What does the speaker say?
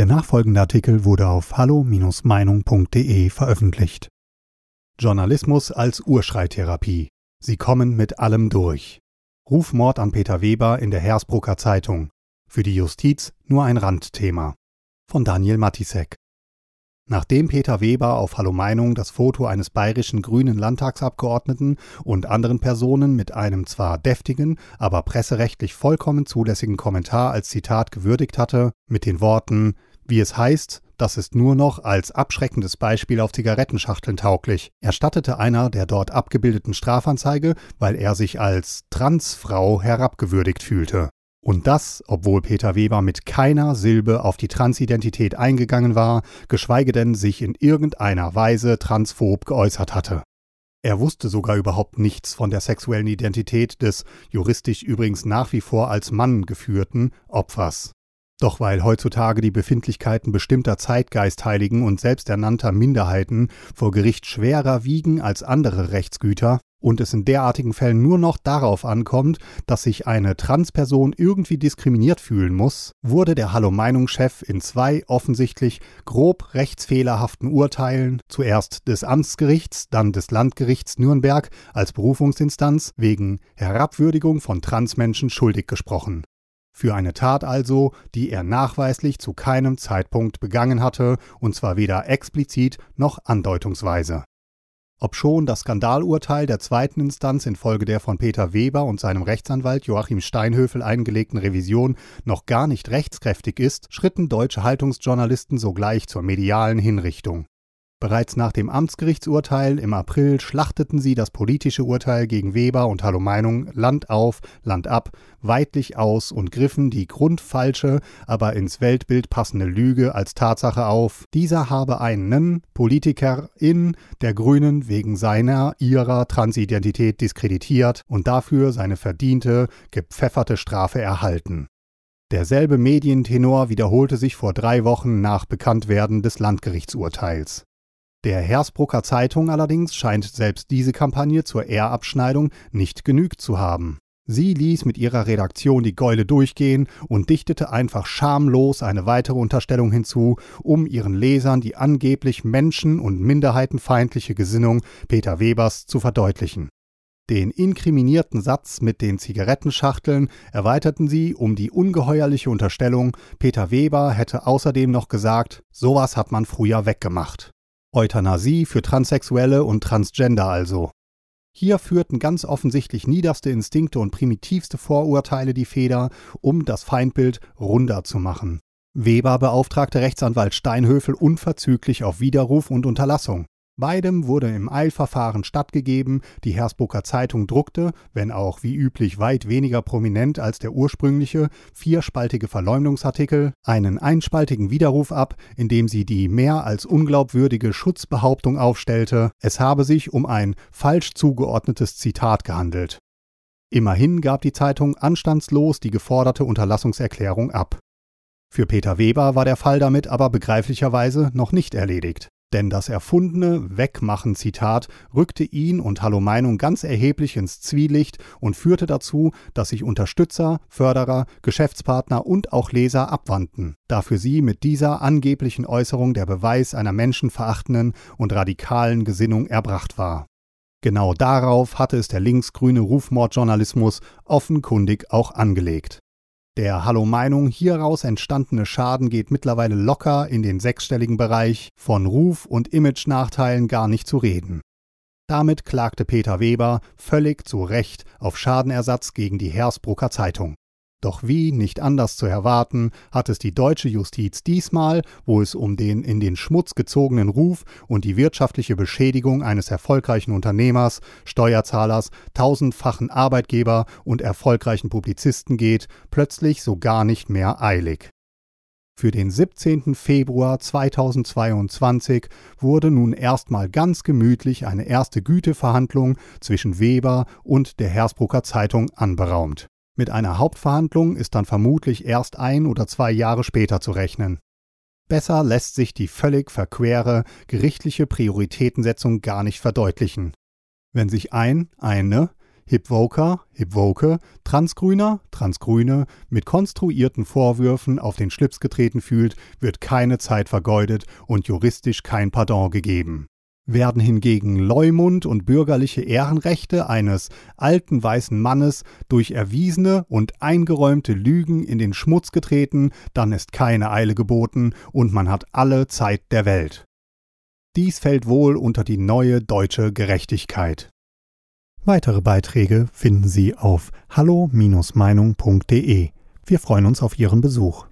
Der nachfolgende Artikel wurde auf hallo-meinung.de veröffentlicht. Journalismus als Urschreitherapie. Sie kommen mit allem durch. Rufmord an Peter Weber in der Hersbrucker Zeitung. Für die Justiz nur ein Randthema. Von Daniel Matisek. Nachdem Peter Weber auf Hallo Meinung das Foto eines bayerischen grünen Landtagsabgeordneten und anderen Personen mit einem zwar deftigen, aber presserechtlich vollkommen zulässigen Kommentar als Zitat gewürdigt hatte, mit den Worten Wie es heißt, das ist nur noch als abschreckendes Beispiel auf Zigarettenschachteln tauglich, erstattete einer der dort abgebildeten Strafanzeige, weil er sich als Transfrau herabgewürdigt fühlte. Und das, obwohl Peter Weber mit keiner Silbe auf die Transidentität eingegangen war, geschweige denn sich in irgendeiner Weise transphob geäußert hatte. Er wusste sogar überhaupt nichts von der sexuellen Identität des, juristisch übrigens nach wie vor als Mann geführten, Opfers. Doch weil heutzutage die Befindlichkeiten bestimmter Zeitgeistheiligen und selbsternannter Minderheiten vor Gericht schwerer wiegen als andere Rechtsgüter, und es in derartigen Fällen nur noch darauf ankommt, dass sich eine Transperson irgendwie diskriminiert fühlen muss, wurde der Hallo-Meinungschef in zwei offensichtlich grob rechtsfehlerhaften Urteilen, zuerst des Amtsgerichts, dann des Landgerichts Nürnberg als Berufungsinstanz, wegen Herabwürdigung von Transmenschen schuldig gesprochen. Für eine Tat also, die er nachweislich zu keinem Zeitpunkt begangen hatte, und zwar weder explizit noch andeutungsweise. Obschon das Skandalurteil der zweiten Instanz infolge der von Peter Weber und seinem Rechtsanwalt Joachim Steinhöfel eingelegten Revision noch gar nicht rechtskräftig ist, schritten deutsche Haltungsjournalisten sogleich zur medialen Hinrichtung. Bereits nach dem Amtsgerichtsurteil im April schlachteten sie das politische Urteil gegen Weber und Hallo Meinung Land auf, Land ab, weitlich aus und griffen die grundfalsche, aber ins Weltbild passende Lüge als Tatsache auf, dieser habe einen Politiker in der Grünen wegen seiner, ihrer Transidentität diskreditiert und dafür seine verdiente, gepfefferte Strafe erhalten. Derselbe Medientenor wiederholte sich vor drei Wochen nach Bekanntwerden des Landgerichtsurteils. Der Hersbrucker Zeitung allerdings scheint selbst diese Kampagne zur Ehrabschneidung nicht genügt zu haben. Sie ließ mit ihrer Redaktion die Gäule durchgehen und dichtete einfach schamlos eine weitere Unterstellung hinzu, um ihren Lesern die angeblich menschen- und minderheitenfeindliche Gesinnung Peter Webers zu verdeutlichen. Den inkriminierten Satz mit den Zigarettenschachteln erweiterten sie um die ungeheuerliche Unterstellung, Peter Weber hätte außerdem noch gesagt, sowas hat man früher weggemacht. Euthanasie für Transsexuelle und Transgender also. Hier führten ganz offensichtlich niederste Instinkte und primitivste Vorurteile die Feder, um das Feindbild runder zu machen. Weber beauftragte Rechtsanwalt Steinhöfel unverzüglich auf Widerruf und Unterlassung. Beidem wurde im Eilverfahren stattgegeben, die Hersbrucker Zeitung druckte, wenn auch wie üblich weit weniger prominent als der ursprüngliche, vierspaltige Verleumdungsartikel, einen einspaltigen Widerruf ab, in dem sie die mehr als unglaubwürdige Schutzbehauptung aufstellte, es habe sich um ein falsch zugeordnetes Zitat gehandelt. Immerhin gab die Zeitung anstandslos die geforderte Unterlassungserklärung ab. Für Peter Weber war der Fall damit aber begreiflicherweise noch nicht erledigt. Denn das erfundene Wegmachen-Zitat rückte ihn und Hallo Meinung ganz erheblich ins Zwielicht und führte dazu, dass sich Unterstützer, Förderer, Geschäftspartner und auch Leser abwandten, da für sie mit dieser angeblichen Äußerung der Beweis einer menschenverachtenden und radikalen Gesinnung erbracht war. Genau darauf hatte es der linksgrüne Rufmordjournalismus offenkundig auch angelegt. Der Hallo Meinung hieraus entstandene Schaden geht mittlerweile locker in den sechsstelligen Bereich, von Ruf- und Image-Nachteilen gar nicht zu reden. Damit klagte Peter Weber völlig zu Recht auf Schadenersatz gegen die Hersbrucker Zeitung. Doch wie nicht anders zu erwarten, hat es die deutsche Justiz diesmal, wo es um den in den Schmutz gezogenen Ruf und die wirtschaftliche Beschädigung eines erfolgreichen Unternehmers, Steuerzahlers, tausendfachen Arbeitgeber und erfolgreichen Publizisten geht, plötzlich so gar nicht mehr eilig. Für den 17. Februar 2022 wurde nun erstmal ganz gemütlich eine erste Güteverhandlung zwischen Weber und der Hersbrucker Zeitung anberaumt. Mit einer Hauptverhandlung ist dann vermutlich erst ein oder zwei Jahre später zu rechnen. Besser lässt sich die völlig verquere gerichtliche Prioritätensetzung gar nicht verdeutlichen. Wenn sich ein, eine Hipwoker, Hipwoke, Transgrüner, Transgrüne mit konstruierten Vorwürfen auf den Schlips getreten fühlt, wird keine Zeit vergeudet und juristisch kein Pardon gegeben. Werden hingegen Leumund und bürgerliche Ehrenrechte eines alten weißen Mannes durch erwiesene und eingeräumte Lügen in den Schmutz getreten, dann ist keine Eile geboten und man hat alle Zeit der Welt. Dies fällt wohl unter die neue deutsche Gerechtigkeit. Weitere Beiträge finden Sie auf hallo-meinung.de. Wir freuen uns auf Ihren Besuch.